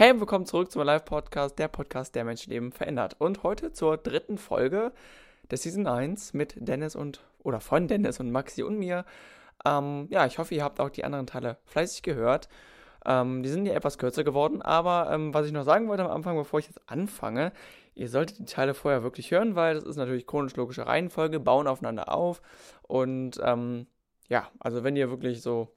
Hey, willkommen zurück zum Live-Podcast, der Podcast, der Menschenleben verändert. Und heute zur dritten Folge der Season 1 mit Dennis und, oder von Dennis und Maxi und mir. Ähm, ja, ich hoffe, ihr habt auch die anderen Teile fleißig gehört. Ähm, die sind ja etwas kürzer geworden, aber ähm, was ich noch sagen wollte am Anfang, bevor ich jetzt anfange, ihr solltet die Teile vorher wirklich hören, weil das ist natürlich chronisch-logische Reihenfolge, bauen aufeinander auf. Und ähm, ja, also wenn ihr wirklich so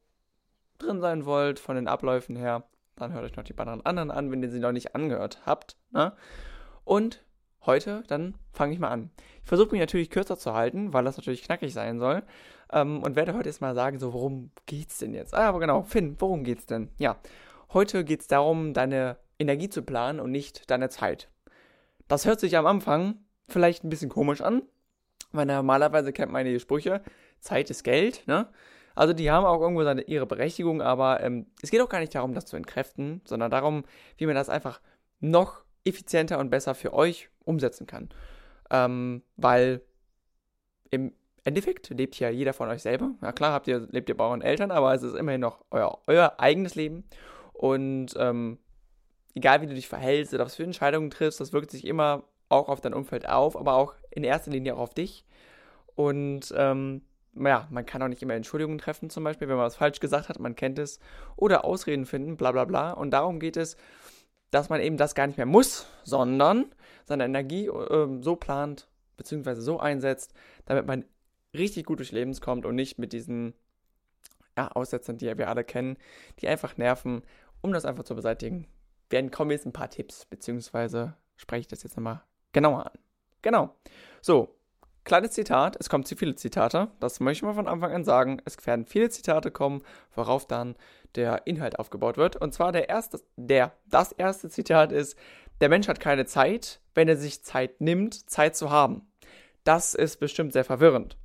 drin sein wollt von den Abläufen her, dann hört euch noch die beiden anderen an, wenn ihr sie noch nicht angehört habt. Ne? Und heute, dann fange ich mal an. Ich versuche mich natürlich kürzer zu halten, weil das natürlich knackig sein soll. Ähm, und werde heute jetzt mal sagen, so, worum geht's denn jetzt? Ah, aber genau, Finn, worum geht's denn? Ja, heute geht es darum, deine Energie zu planen und nicht deine Zeit. Das hört sich am Anfang vielleicht ein bisschen komisch an, weil normalerweise kennt man die Sprüche, Zeit ist Geld, ne? Also die haben auch irgendwo seine, ihre Berechtigung, aber ähm, es geht auch gar nicht darum, das zu entkräften, sondern darum, wie man das einfach noch effizienter und besser für euch umsetzen kann. Ähm, weil im Endeffekt lebt ja jeder von euch selber. Ja klar, habt ihr, lebt ihr bei euren Eltern, aber es ist immerhin noch euer, euer eigenes Leben. Und ähm, egal wie du dich verhältst oder was für Entscheidungen triffst, das wirkt sich immer auch auf dein Umfeld auf, aber auch in erster Linie auch auf dich. Und ähm, ja, man kann auch nicht immer Entschuldigungen treffen, zum Beispiel, wenn man was falsch gesagt hat, man kennt es, oder Ausreden finden, bla bla bla. Und darum geht es, dass man eben das gar nicht mehr muss, sondern seine Energie äh, so plant, beziehungsweise so einsetzt, damit man richtig gut durchs Leben kommt und nicht mit diesen ja, Aussetzern, die wir alle kennen, die einfach nerven, um das einfach zu beseitigen. Werden kommen jetzt ein paar Tipps, beziehungsweise spreche ich das jetzt nochmal genauer an. Genau. So, Kleines Zitat, es kommen zu viele Zitate, das möchte ich mal von Anfang an sagen. Es werden viele Zitate kommen, worauf dann der Inhalt aufgebaut wird. Und zwar der erste, der, das erste Zitat ist, der Mensch hat keine Zeit, wenn er sich Zeit nimmt, Zeit zu haben. Das ist bestimmt sehr verwirrend.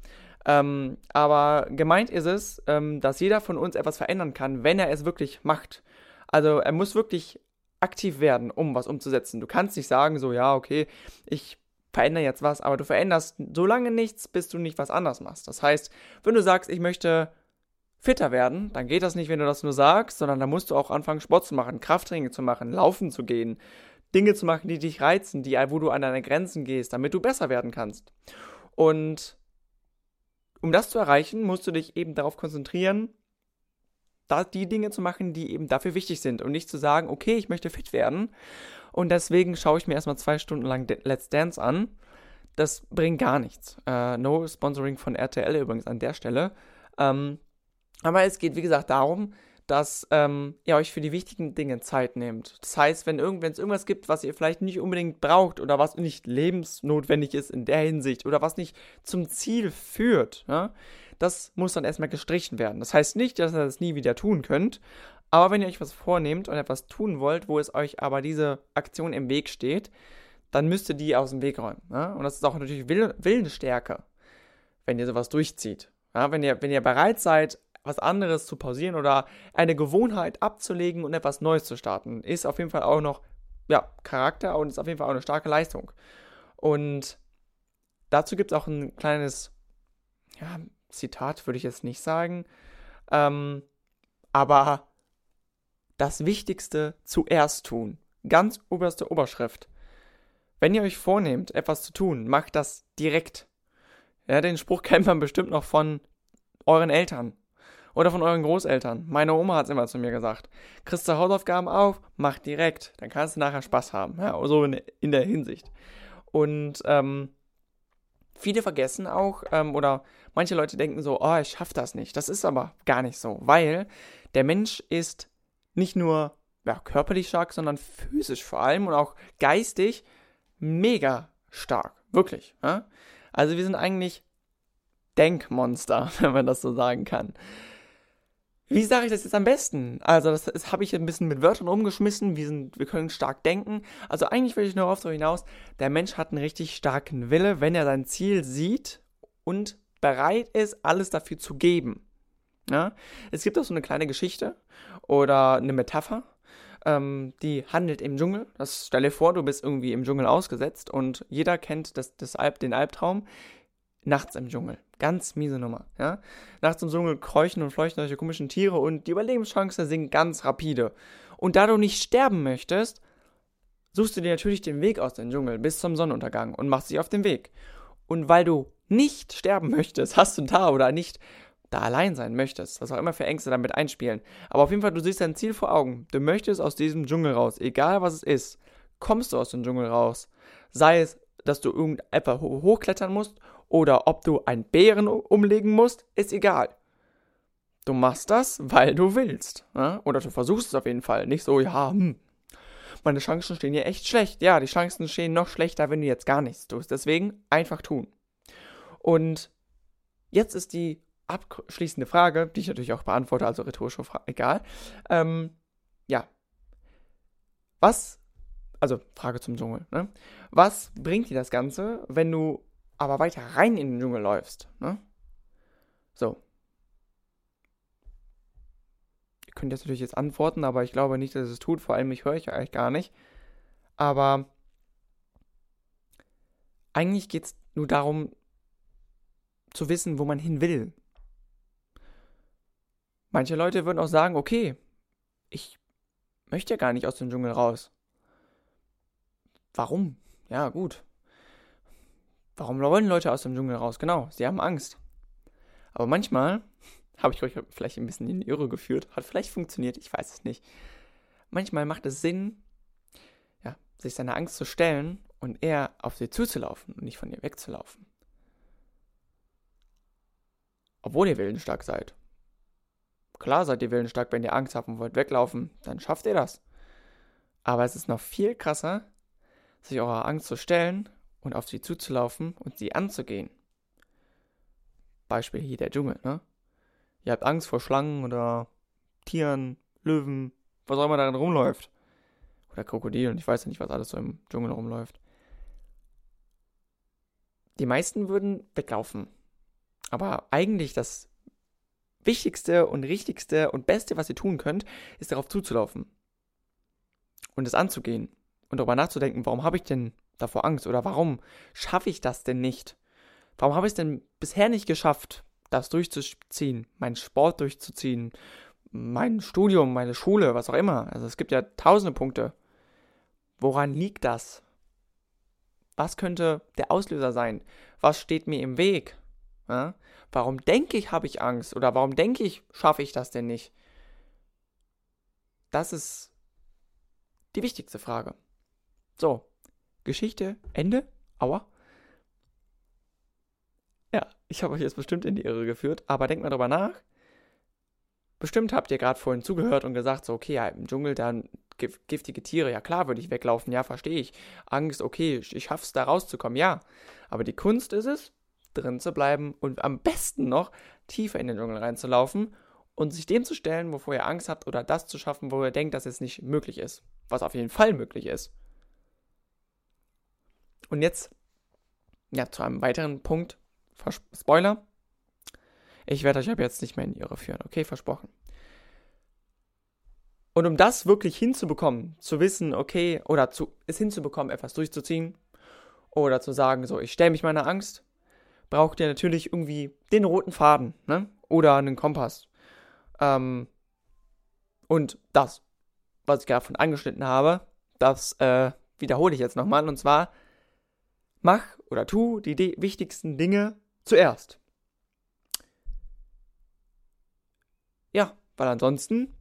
Ähm, aber gemeint ist es, ähm, dass jeder von uns etwas verändern kann, wenn er es wirklich macht. Also er muss wirklich aktiv werden, um was umzusetzen. Du kannst nicht sagen, so, ja, okay, ich verändere jetzt was, aber du veränderst so lange nichts, bis du nicht was anders machst. Das heißt, wenn du sagst, ich möchte fitter werden, dann geht das nicht, wenn du das nur sagst, sondern da musst du auch anfangen, Sport zu machen, Krafttraining zu machen, laufen zu gehen, Dinge zu machen, die dich reizen, die, wo du an deine Grenzen gehst, damit du besser werden kannst. Und um das zu erreichen, musst du dich eben darauf konzentrieren, die Dinge zu machen, die eben dafür wichtig sind und nicht zu sagen, okay, ich möchte fit werden und deswegen schaue ich mir erstmal zwei Stunden lang Let's Dance an. Das bringt gar nichts. Äh, no Sponsoring von RTL übrigens an der Stelle. Ähm, aber es geht, wie gesagt, darum, dass ähm, ihr euch für die wichtigen Dinge Zeit nehmt. Das heißt, wenn es irgendwas gibt, was ihr vielleicht nicht unbedingt braucht oder was nicht lebensnotwendig ist in der Hinsicht oder was nicht zum Ziel führt, ja, das muss dann erstmal gestrichen werden. Das heißt nicht, dass ihr das nie wieder tun könnt, aber wenn ihr euch was vornehmt und etwas tun wollt, wo es euch aber diese Aktion im Weg steht, dann müsst ihr die aus dem Weg räumen. Ja? Und das ist auch natürlich Will Willensstärke, wenn ihr sowas durchzieht. Ja? Wenn, ihr, wenn ihr bereit seid, was anderes zu pausieren oder eine Gewohnheit abzulegen und etwas Neues zu starten, ist auf jeden Fall auch noch ja, Charakter und ist auf jeden Fall auch eine starke Leistung. Und dazu gibt es auch ein kleines ja, Zitat, würde ich jetzt nicht sagen. Ähm, aber das Wichtigste zuerst tun. Ganz oberste Oberschrift. Wenn ihr euch vornehmt, etwas zu tun, macht das direkt. Ja, den Spruch kennt man bestimmt noch von euren Eltern oder von euren Großeltern. Meine Oma hat es immer zu mir gesagt. Kriegst du Hausaufgaben auf, mach direkt. Dann kannst du nachher Spaß haben. Ja, so in, in der Hinsicht. Und ähm, viele vergessen auch, ähm, oder manche Leute denken so, oh, ich schaff das nicht. Das ist aber gar nicht so, weil der Mensch ist nicht nur ja, körperlich stark, sondern physisch vor allem und auch geistig mega stark. Wirklich. Ja? Also wir sind eigentlich Denkmonster, wenn man das so sagen kann. Wie sage ich das jetzt am besten? Also, das, das habe ich ein bisschen mit Wörtern umgeschmissen. Wir, sind, wir können stark denken. Also, eigentlich will ich nur darauf hinaus, der Mensch hat einen richtig starken Wille, wenn er sein Ziel sieht und bereit ist, alles dafür zu geben. Ja? Es gibt auch so eine kleine Geschichte oder eine Metapher, ähm, die handelt im Dschungel. Das stell dir vor, du bist irgendwie im Dschungel ausgesetzt und jeder kennt das, das Alp, den Albtraum. Nachts im Dschungel. Ganz miese Nummer, ja. Nachts im Dschungel keuchen und fleuchten solche komischen Tiere und die Überlebenschancen sind ganz rapide. Und da du nicht sterben möchtest, suchst du dir natürlich den Weg aus dem Dschungel bis zum Sonnenuntergang und machst dich auf den Weg. Und weil du nicht sterben möchtest, hast du da oder nicht da allein sein möchtest, was auch immer für Ängste damit einspielen. Aber auf jeden Fall, du siehst dein Ziel vor Augen. Du möchtest aus diesem Dschungel raus, egal was es ist. Kommst du aus dem Dschungel raus. Sei es, dass du irgendetwas hochklettern musst oder ob du einen Bären umlegen musst, ist egal. Du machst das, weil du willst. Ja? Oder du versuchst es auf jeden Fall. Nicht so, ja, hm, meine Chancen stehen hier echt schlecht. Ja, die Chancen stehen noch schlechter, wenn du jetzt gar nichts tust. Deswegen einfach tun. Und jetzt ist die abschließende Frage, die ich natürlich auch beantworte, also rhetorische Frage, egal. Ähm, ja. Was, also Frage zum Dschungel, ne? Was bringt dir das Ganze, wenn du aber weiter rein in den Dschungel läufst, ne? So. Ihr könnt jetzt natürlich jetzt antworten, aber ich glaube nicht, dass es tut, vor allem ich höre ich eigentlich gar nicht. Aber eigentlich geht es nur darum, zu wissen, wo man hin will. Manche Leute würden auch sagen, okay, ich möchte ja gar nicht aus dem Dschungel raus. Warum? Ja, gut. Warum wollen Leute aus dem Dschungel raus? Genau, sie haben Angst. Aber manchmal habe ich euch vielleicht ein bisschen in die Irre geführt, hat vielleicht funktioniert, ich weiß es nicht. Manchmal macht es Sinn, ja, sich seiner Angst zu stellen und eher auf sie zuzulaufen und nicht von ihr wegzulaufen. Obwohl ihr willensstark seid. Klar seid ihr willensstark, wenn ihr Angst habt und wollt weglaufen, dann schafft ihr das. Aber es ist noch viel krasser, sich eurer Angst zu stellen und auf sie zuzulaufen und sie anzugehen. Beispiel hier der Dschungel, ne? Ihr habt Angst vor Schlangen oder Tieren, Löwen, was auch immer darin rumläuft. Oder Krokodilen, ich weiß ja nicht, was alles so im Dschungel rumläuft. Die meisten würden weglaufen. Aber eigentlich das Wichtigste und Richtigste und Beste, was ihr tun könnt, ist darauf zuzulaufen. Und es anzugehen. Und darüber nachzudenken, warum habe ich denn davor Angst? Oder warum schaffe ich das denn nicht? Warum habe ich es denn bisher nicht geschafft, das durchzuziehen, meinen Sport durchzuziehen, mein Studium, meine Schule, was auch immer? Also es gibt ja tausende Punkte. Woran liegt das? Was könnte der Auslöser sein? Was steht mir im Weg? Ja? Warum denke ich, habe ich Angst? Oder warum denke ich, schaffe ich das denn nicht? Das ist die wichtigste Frage. So, Geschichte, Ende. Aua. Ja, ich habe euch jetzt bestimmt in die Irre geführt, aber denkt mal drüber nach. Bestimmt habt ihr gerade vorhin zugehört und gesagt, so, okay, ja, im Dschungel dann giftige Tiere, ja klar würde ich weglaufen, ja, verstehe ich. Angst, okay, ich schaff's da rauszukommen, ja. Aber die Kunst ist es, drin zu bleiben und am besten noch tiefer in den Dschungel reinzulaufen und sich dem zu stellen, wovor ihr Angst habt oder das zu schaffen, wo ihr denkt, dass es nicht möglich ist. Was auf jeden Fall möglich ist. Und jetzt, ja, zu einem weiteren Punkt. Spoiler. Ich werde euch ab jetzt nicht mehr in die Irre führen, okay? Versprochen. Und um das wirklich hinzubekommen, zu wissen, okay, oder zu, es hinzubekommen, etwas durchzuziehen, oder zu sagen, so, ich stelle mich meiner Angst, braucht ihr natürlich irgendwie den roten Faden, ne? Oder einen Kompass. Ähm, und das, was ich gerade von angeschnitten habe, das äh, wiederhole ich jetzt nochmal. Und zwar, mach oder tu die wichtigsten Dinge zuerst. Ja, weil ansonsten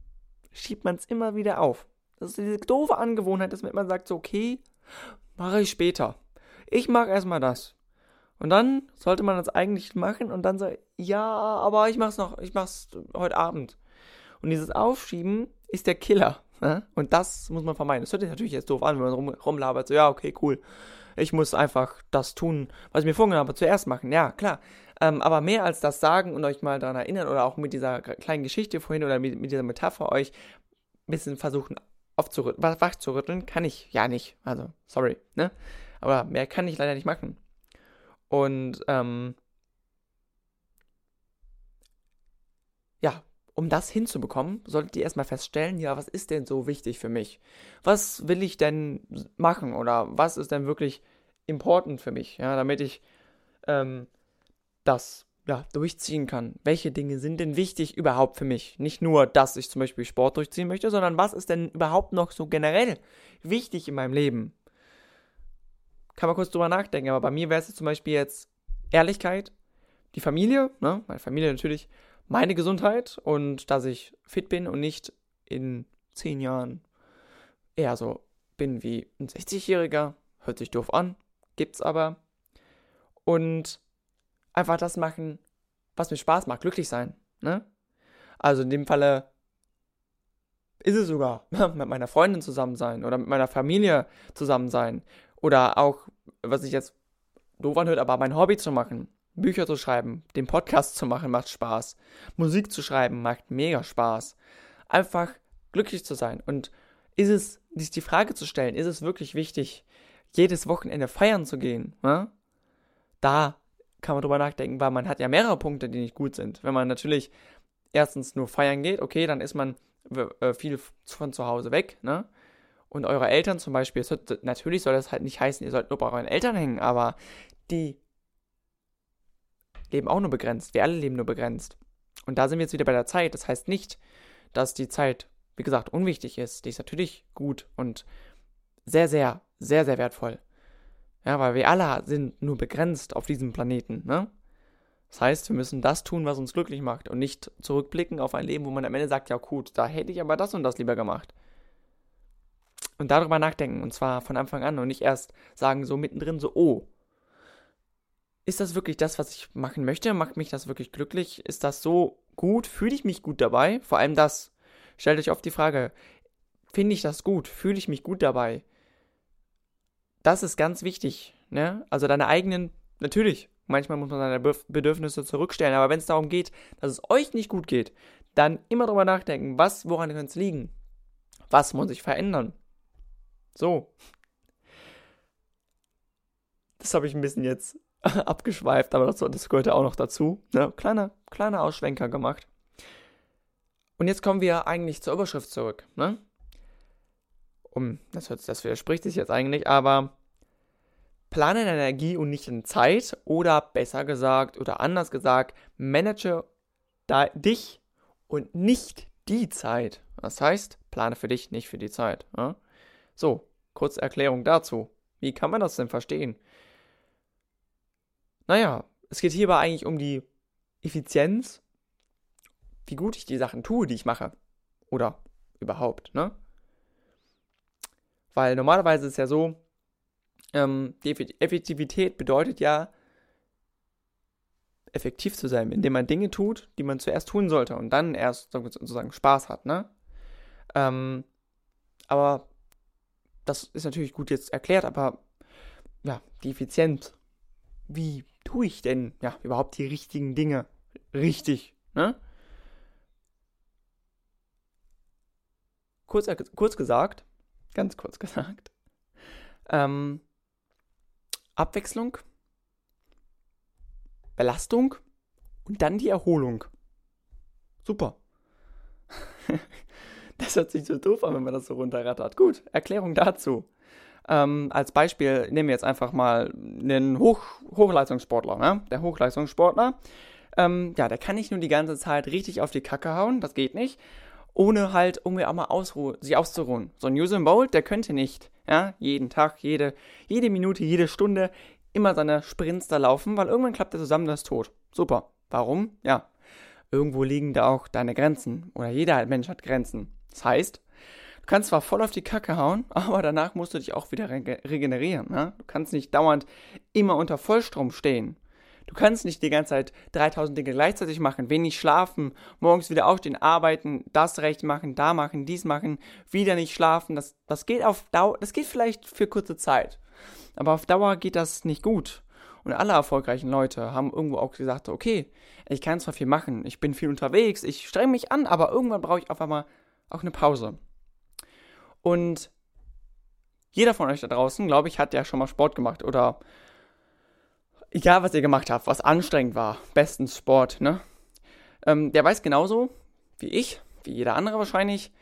schiebt man es immer wieder auf. Das ist diese doofe Angewohnheit, dass man sagt so, okay, mache ich später. Ich mache erstmal das. Und dann sollte man das eigentlich machen und dann so, ja, aber ich mach's noch, ich mach's heute Abend. Und dieses Aufschieben ist der Killer. Ne? Und das muss man vermeiden. Das hört sich natürlich jetzt doof an, wenn man rum, rumlabert, so, ja, okay, cool. Ich muss einfach das tun, was ich mir vorgenommen habe, zuerst machen. Ja, klar. Ähm, aber mehr als das sagen und euch mal daran erinnern oder auch mit dieser kleinen Geschichte vorhin oder mit, mit dieser Metapher euch ein bisschen versuchen aufzurütteln, wach kann ich ja nicht. Also, sorry, ne? Aber mehr kann ich leider nicht machen. Und ähm, ja, um das hinzubekommen, solltet ihr erstmal feststellen, ja, was ist denn so wichtig für mich? Was will ich denn machen oder was ist denn wirklich important für mich, ja, damit ich ähm, das ja, durchziehen kann. Welche Dinge sind denn wichtig überhaupt für mich? Nicht nur, dass ich zum Beispiel Sport durchziehen möchte, sondern was ist denn überhaupt noch so generell wichtig in meinem Leben? Kann man kurz drüber nachdenken, aber bei mir wäre es zum Beispiel jetzt Ehrlichkeit, die Familie, ne, meine Familie natürlich, meine Gesundheit und dass ich fit bin und nicht in zehn Jahren eher so bin wie ein 60-Jähriger. Hört sich doof an, gibt's aber. Und einfach das machen, was mir Spaß macht, glücklich sein. Ne? Also in dem Falle ist es sogar mit meiner Freundin zusammen sein oder mit meiner Familie zusammen sein. Oder auch, was ich jetzt doof anhört, aber mein Hobby zu machen. Bücher zu schreiben, den Podcast zu machen, macht Spaß. Musik zu schreiben, macht mega Spaß. Einfach glücklich zu sein. Und ist es, sich die Frage zu stellen, ist es wirklich wichtig, jedes Wochenende feiern zu gehen? Ne? Da kann man drüber nachdenken, weil man hat ja mehrere Punkte, die nicht gut sind. Wenn man natürlich erstens nur feiern geht, okay, dann ist man äh, viel von zu Hause weg, ne? Und eure Eltern zum Beispiel, wird, natürlich soll das halt nicht heißen, ihr sollt nur bei euren Eltern hängen, aber die leben auch nur begrenzt. Wir alle leben nur begrenzt. Und da sind wir jetzt wieder bei der Zeit. Das heißt nicht, dass die Zeit, wie gesagt, unwichtig ist. Die ist natürlich gut und sehr, sehr, sehr, sehr wertvoll. Ja, weil wir alle sind nur begrenzt auf diesem Planeten, ne? Das heißt, wir müssen das tun, was uns glücklich macht und nicht zurückblicken auf ein Leben, wo man am Ende sagt, ja gut, da hätte ich aber das und das lieber gemacht. Und darüber nachdenken, und zwar von Anfang an und nicht erst sagen, so mittendrin, so, oh, ist das wirklich das, was ich machen möchte? Macht mich das wirklich glücklich? Ist das so gut? Fühle ich mich gut dabei? Vor allem das. Stellt euch oft die Frage, finde ich das gut? Fühle ich mich gut dabei? das ist ganz wichtig. Ne? Also deine eigenen, natürlich, manchmal muss man seine Bedürfnisse zurückstellen, aber wenn es darum geht, dass es euch nicht gut geht, dann immer drüber nachdenken, was, woran könnte es liegen? Was muss sich verändern? So. Das habe ich ein bisschen jetzt abgeschweift, aber das, das gehört ja auch noch dazu. Ne? Kleiner, kleiner Ausschwenker gemacht. Und jetzt kommen wir eigentlich zur Überschrift zurück. Ne? Um, das, das widerspricht sich jetzt eigentlich, aber Plane deine Energie und nicht in Zeit oder besser gesagt oder anders gesagt, manage dich und nicht die Zeit. Das heißt, plane für dich, nicht für die Zeit. Ja? So, kurze Erklärung dazu. Wie kann man das denn verstehen? Naja, es geht hierbei eigentlich um die Effizienz, wie gut ich die Sachen tue, die ich mache. Oder überhaupt, ne? Weil normalerweise ist es ja so, ähm, die Effektivität bedeutet ja, effektiv zu sein, indem man Dinge tut, die man zuerst tun sollte und dann erst sozusagen Spaß hat, ne? Ähm, aber das ist natürlich gut jetzt erklärt, aber ja, die Effizienz. Wie tue ich denn ja überhaupt die richtigen Dinge richtig, ne? Kurz, kurz gesagt, ganz kurz gesagt, ähm, Abwechslung, Belastung und dann die Erholung. Super. das hört sich so doof an, wenn man das so runterrattert. Gut, Erklärung dazu. Ähm, als Beispiel nehmen wir jetzt einfach mal einen Hoch Hochleistungssportler. Ne? Der Hochleistungssportler, ähm, ja, der kann nicht nur die ganze Zeit richtig auf die Kacke hauen, das geht nicht, ohne halt irgendwie auch mal ausruh sich auszuruhen. So ein Usain Bolt, der könnte nicht ja, jeden Tag, jede, jede Minute, jede Stunde immer seine Sprints da laufen, weil irgendwann klappt er zusammen, das ist tot. Super. Warum? Ja, irgendwo liegen da auch deine Grenzen. Oder jeder Mensch hat Grenzen. Das heißt, du kannst zwar voll auf die Kacke hauen, aber danach musst du dich auch wieder regenerieren. Ne? Du kannst nicht dauernd immer unter Vollstrom stehen. Du kannst nicht die ganze Zeit 3000 Dinge gleichzeitig machen, wenig schlafen, morgens wieder aufstehen, arbeiten, das recht machen, da machen, dies machen, wieder nicht schlafen. Das, das geht auf Dauer, das geht vielleicht für kurze Zeit. Aber auf Dauer geht das nicht gut. Und alle erfolgreichen Leute haben irgendwo auch gesagt, okay, ich kann zwar viel machen, ich bin viel unterwegs, ich strenge mich an, aber irgendwann brauche ich auf einmal auch eine Pause. Und jeder von euch da draußen, glaube ich, hat ja schon mal Sport gemacht oder egal was ihr gemacht habt, was anstrengend war, bestens Sport, ne? Ähm, der weiß genauso wie ich, wie jeder andere wahrscheinlich,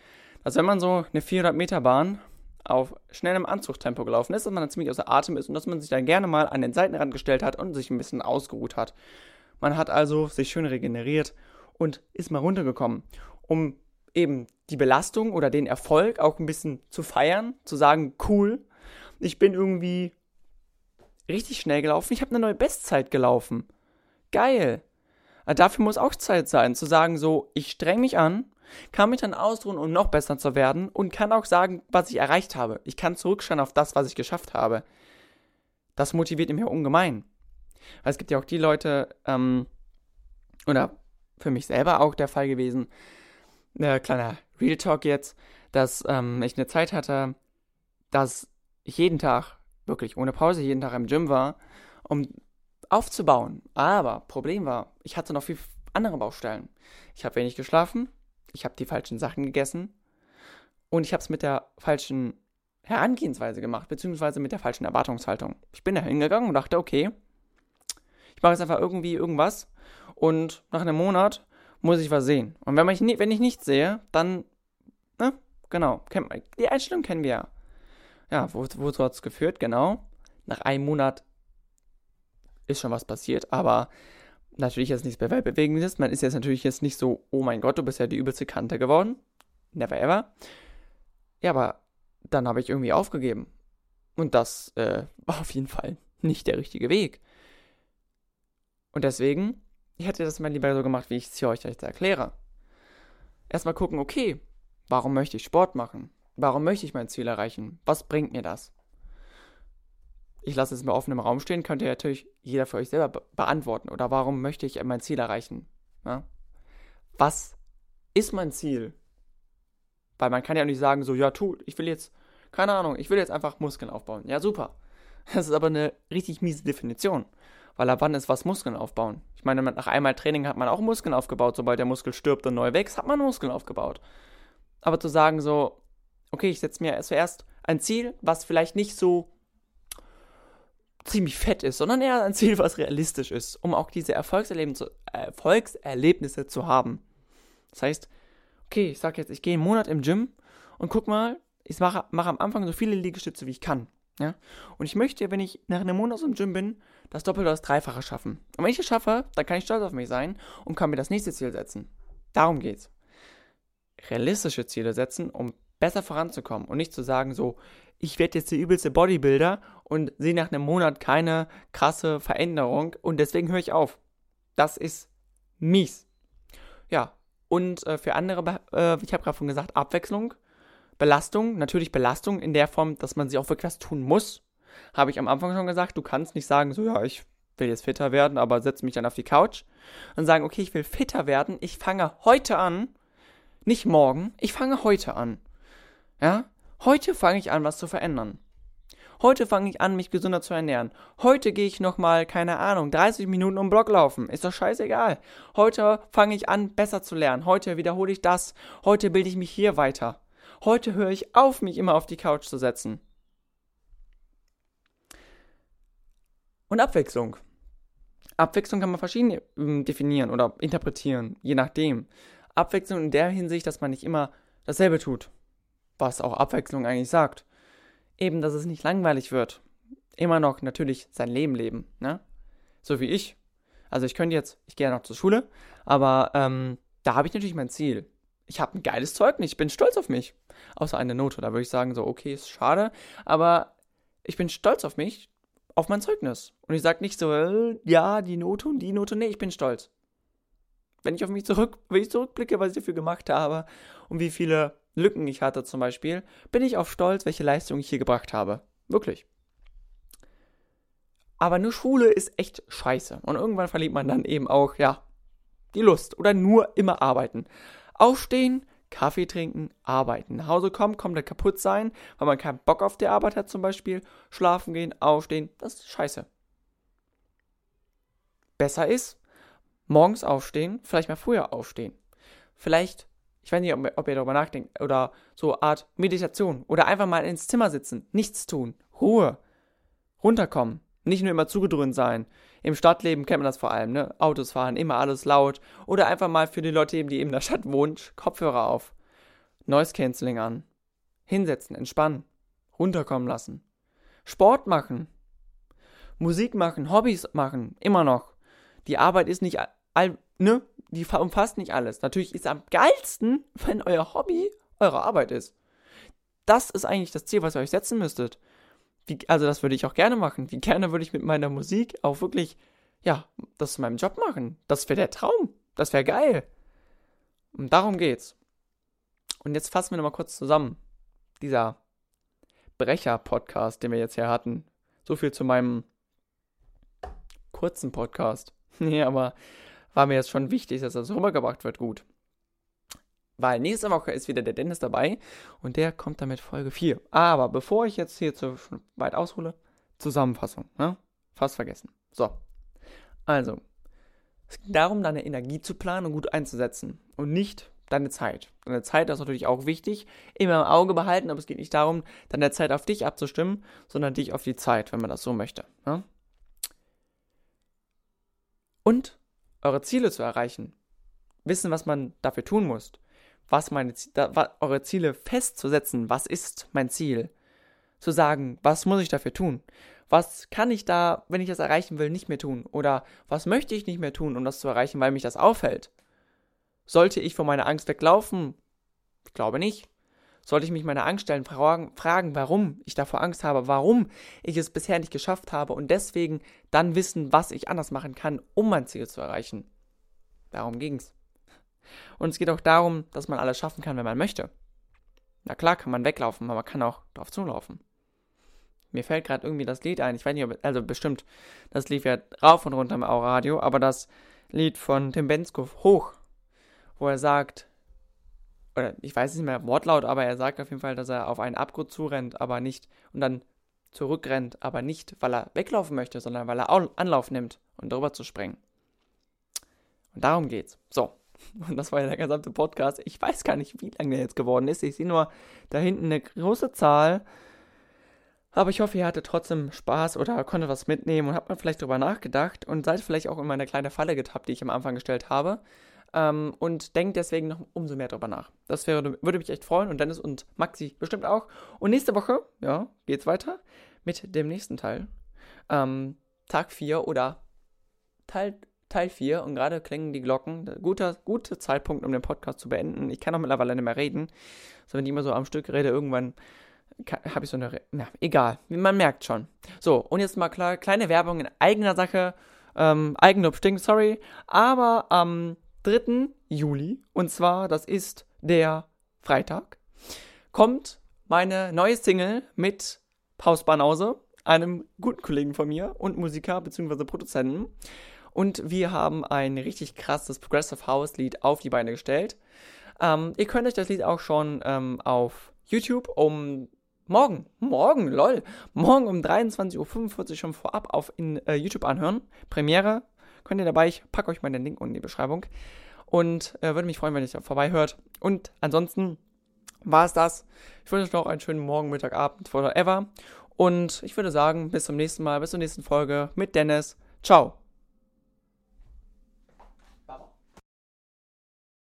dass wenn man so eine 400 Meter Bahn auf schnellem Anzugstempo gelaufen ist, dass man dann ziemlich außer Atem ist und dass man sich dann gerne mal an den Seitenrand gestellt hat und sich ein bisschen ausgeruht hat. Man hat also sich schön regeneriert und ist mal runtergekommen, um eben die Belastung oder den Erfolg auch ein bisschen zu feiern, zu sagen, cool, ich bin irgendwie richtig schnell gelaufen, ich habe eine neue Bestzeit gelaufen. Geil. Aber dafür muss auch Zeit sein, zu sagen, so, ich streng mich an, kann mich dann ausruhen, um noch besser zu werden und kann auch sagen, was ich erreicht habe. Ich kann zurückschauen auf das, was ich geschafft habe. Das motiviert mich ungemein. Weil es gibt ja auch die Leute, ähm, oder für mich selber auch der Fall gewesen, äh, kleiner Real Talk jetzt, dass ähm, ich eine Zeit hatte, dass ich jeden Tag, wirklich ohne Pause, jeden Tag im Gym war, um aufzubauen. Aber Problem war, ich hatte noch viel andere Baustellen. Ich habe wenig geschlafen, ich habe die falschen Sachen gegessen und ich habe es mit der falschen Herangehensweise gemacht, beziehungsweise mit der falschen Erwartungshaltung. Ich bin da hingegangen und dachte, okay, ich mache jetzt einfach irgendwie irgendwas und nach einem Monat muss ich was sehen. Und wenn, ich, wenn ich nichts sehe, dann, ne, genau, die Einstellung kennen wir ja. Ja, wo, wozu hat es geführt? Genau. Nach einem Monat ist schon was passiert, aber natürlich jetzt nichts Bewegendes. Man ist jetzt natürlich jetzt nicht so, oh mein Gott, du bist ja die übelste Kante geworden. Never ever. Ja, aber dann habe ich irgendwie aufgegeben. Und das äh, war auf jeden Fall nicht der richtige Weg. Und deswegen, ich hätte das mal lieber so gemacht, wie ich es hier euch jetzt erkläre. Erstmal gucken, okay, warum möchte ich Sport machen? Warum möchte ich mein Ziel erreichen? Was bringt mir das? Ich lasse es mal offen im Raum stehen, könnt ihr natürlich jeder für euch selber be beantworten. Oder warum möchte ich mein Ziel erreichen? Ja? Was ist mein Ziel? Weil man kann ja nicht sagen, so, ja, tu, ich will jetzt, keine Ahnung, ich will jetzt einfach Muskeln aufbauen. Ja, super. Das ist aber eine richtig miese Definition. Weil ab wann ist was Muskeln aufbauen? Meine, nach einmal Training hat man auch Muskeln aufgebaut. Sobald der Muskel stirbt und neu wächst, hat man Muskeln aufgebaut. Aber zu sagen so, okay, ich setze mir zuerst ein Ziel, was vielleicht nicht so ziemlich fett ist, sondern eher ein Ziel, was realistisch ist, um auch diese Erfolgserlebnisse, Erfolgserlebnisse zu haben. Das heißt, okay, ich sage jetzt, ich gehe einen Monat im Gym und guck mal, ich mache, mache am Anfang so viele Liegestütze, wie ich kann. Ja? Und ich möchte, wenn ich nach einem Monat im Gym bin, das Doppelte oder das Dreifache schaffen. Und wenn ich es schaffe, dann kann ich stolz auf mich sein und kann mir das nächste Ziel setzen. Darum geht's. Realistische Ziele setzen, um besser voranzukommen und nicht zu sagen so, ich werde jetzt der übelste Bodybuilder und sehe nach einem Monat keine krasse Veränderung und deswegen höre ich auf. Das ist mies. Ja, und äh, für andere, äh, ich habe gerade schon gesagt, Abwechslung, Belastung, natürlich Belastung in der Form, dass man sie auch wirklich was tun muss. Habe ich am Anfang schon gesagt, du kannst nicht sagen, so ja, ich will jetzt fitter werden, aber setze mich dann auf die Couch und sagen, okay, ich will fitter werden, ich fange heute an, nicht morgen, ich fange heute an. Ja? Heute fange ich an, was zu verändern. Heute fange ich an, mich gesünder zu ernähren. Heute gehe ich nochmal, keine Ahnung, 30 Minuten um Block laufen. Ist doch scheißegal. Heute fange ich an, besser zu lernen. Heute wiederhole ich das. Heute bilde ich mich hier weiter. Heute höre ich auf, mich immer auf die Couch zu setzen. Und Abwechslung. Abwechslung kann man verschieden ähm, definieren oder interpretieren, je nachdem. Abwechslung in der Hinsicht, dass man nicht immer dasselbe tut was auch Abwechslung eigentlich sagt. Eben, dass es nicht langweilig wird. Immer noch natürlich sein Leben leben, ne? So wie ich. Also ich könnte jetzt, ich gehe ja noch zur Schule, aber ähm, da habe ich natürlich mein Ziel. Ich habe ein geiles Zeugnis, ich bin stolz auf mich. Außer eine Note, da würde ich sagen, so, okay, ist schade, aber ich bin stolz auf mich, auf mein Zeugnis. Und ich sage nicht so, äh, ja, die Note und die Note, nee, ich bin stolz. Wenn ich auf mich zurück, wenn ich zurückblicke, was ich dafür gemacht habe und wie viele Lücken ich hatte zum Beispiel, bin ich auch stolz, welche Leistung ich hier gebracht habe. Wirklich. Aber nur Schule ist echt scheiße. Und irgendwann verliert man dann eben auch, ja, die Lust. Oder nur immer arbeiten. Aufstehen, Kaffee trinken, arbeiten. Nach Hause kommen, komplett kaputt sein, weil man keinen Bock auf die Arbeit hat zum Beispiel. Schlafen gehen, aufstehen, das ist scheiße. Besser ist, morgens aufstehen, vielleicht mal früher aufstehen. Vielleicht ich weiß nicht, ob ihr darüber nachdenkt, oder so Art Meditation oder einfach mal ins Zimmer sitzen, nichts tun, Ruhe, runterkommen, nicht nur immer zugedröhnt sein. Im Stadtleben kennt man das vor allem, ne? Autos fahren, immer alles laut. Oder einfach mal für die Leute, die eben in der Stadt wohnen, Kopfhörer auf. Noise Cancelling an. Hinsetzen, entspannen. Runterkommen lassen. Sport machen. Musik machen, Hobbys machen, immer noch. die Arbeit ist nicht all, ne, die umfasst nicht alles. Natürlich ist es am geilsten, wenn euer Hobby eure Arbeit ist. Das ist eigentlich das Ziel, was ihr euch setzen müsstet. Wie, also das würde ich auch gerne machen. Wie gerne würde ich mit meiner Musik auch wirklich, ja, das zu meinem Job machen. Das wäre der Traum. Das wäre geil. Und darum geht's. Und jetzt fassen wir nochmal kurz zusammen. Dieser Brecher-Podcast, den wir jetzt hier hatten. So viel zu meinem kurzen Podcast. nee, aber war mir jetzt schon wichtig, dass das rübergebracht wird, gut. Weil nächste Woche ist wieder der Dennis dabei und der kommt dann mit Folge 4. Aber bevor ich jetzt hier zu weit aushole, Zusammenfassung, ne? Fast vergessen. So. Also, es geht darum, deine Energie zu planen und gut einzusetzen und nicht deine Zeit. Deine Zeit ist natürlich auch wichtig, immer im Auge behalten, aber es geht nicht darum, deine Zeit auf dich abzustimmen, sondern dich auf die Zeit, wenn man das so möchte. Ne? Und eure Ziele zu erreichen. Wissen, was man dafür tun muss. Was meine, da, eure Ziele festzusetzen. Was ist mein Ziel? Zu sagen, was muss ich dafür tun? Was kann ich da, wenn ich das erreichen will, nicht mehr tun? Oder was möchte ich nicht mehr tun, um das zu erreichen, weil mich das auffällt? Sollte ich vor meiner Angst weglaufen? Ich glaube nicht. Sollte ich mich meiner Angst stellen, fragen, fragen, warum ich davor Angst habe, warum ich es bisher nicht geschafft habe und deswegen dann wissen, was ich anders machen kann, um mein Ziel zu erreichen. Darum ging's. Und es geht auch darum, dass man alles schaffen kann, wenn man möchte. Na klar kann man weglaufen, aber man kann auch drauf zulaufen. Mir fällt gerade irgendwie das Lied ein. Ich weiß nicht, ob, also bestimmt, das lief ja rauf und runter im Auradio, aber das Lied von Tim Benskow, Hoch, wo er sagt, oder ich weiß nicht mehr Wortlaut, aber er sagt auf jeden Fall, dass er auf einen Abgrund zurennt, aber nicht und dann zurückrennt, aber nicht, weil er weglaufen möchte, sondern weil er Anlauf nimmt um drüber zu sprengen. Und darum geht's. So. Und das war ja der gesamte Podcast. Ich weiß gar nicht, wie lange der jetzt geworden ist. Ich sehe nur da hinten eine große Zahl. Aber ich hoffe, ihr hattet trotzdem Spaß oder konntet was mitnehmen und habt mal vielleicht drüber nachgedacht und seid vielleicht auch in meine kleine Falle getappt, die ich am Anfang gestellt habe ähm, und denkt deswegen noch umso mehr drüber nach. Das wäre, würde mich echt freuen und Dennis und Maxi bestimmt auch. Und nächste Woche, ja, geht's weiter mit dem nächsten Teil. Ähm, Tag 4 oder Teil, Teil 4 und gerade klingen die Glocken. Guter, guter Zeitpunkt, um den Podcast zu beenden. Ich kann auch mittlerweile nicht mehr reden. So, wenn ich immer so am Stück rede, irgendwann habe ich so eine. Na, egal. Man merkt schon. So, und jetzt mal klar, kleine Werbung in eigener Sache. Ähm, Eigenlob stinkt, sorry. Aber am 3. Juli, und zwar, das ist der Freitag, kommt meine neue Single mit Paus Banause, einem guten Kollegen von mir und Musiker bzw. Produzenten. Und wir haben ein richtig krasses Progressive House Lied auf die Beine gestellt. Ähm, ihr könnt euch das Lied auch schon ähm, auf YouTube um morgen, morgen, lol, morgen um 23.45 Uhr schon vorab auf in äh, YouTube anhören. Premiere könnt ihr dabei. Ich packe euch mal den Link unten in die Beschreibung. Und äh, würde mich freuen, wenn ihr vorbei hört. Und ansonsten war es das. Ich wünsche euch noch einen schönen Morgen, Mittag, Abend, whatever. Und ich würde sagen, bis zum nächsten Mal, bis zur nächsten Folge mit Dennis. Ciao.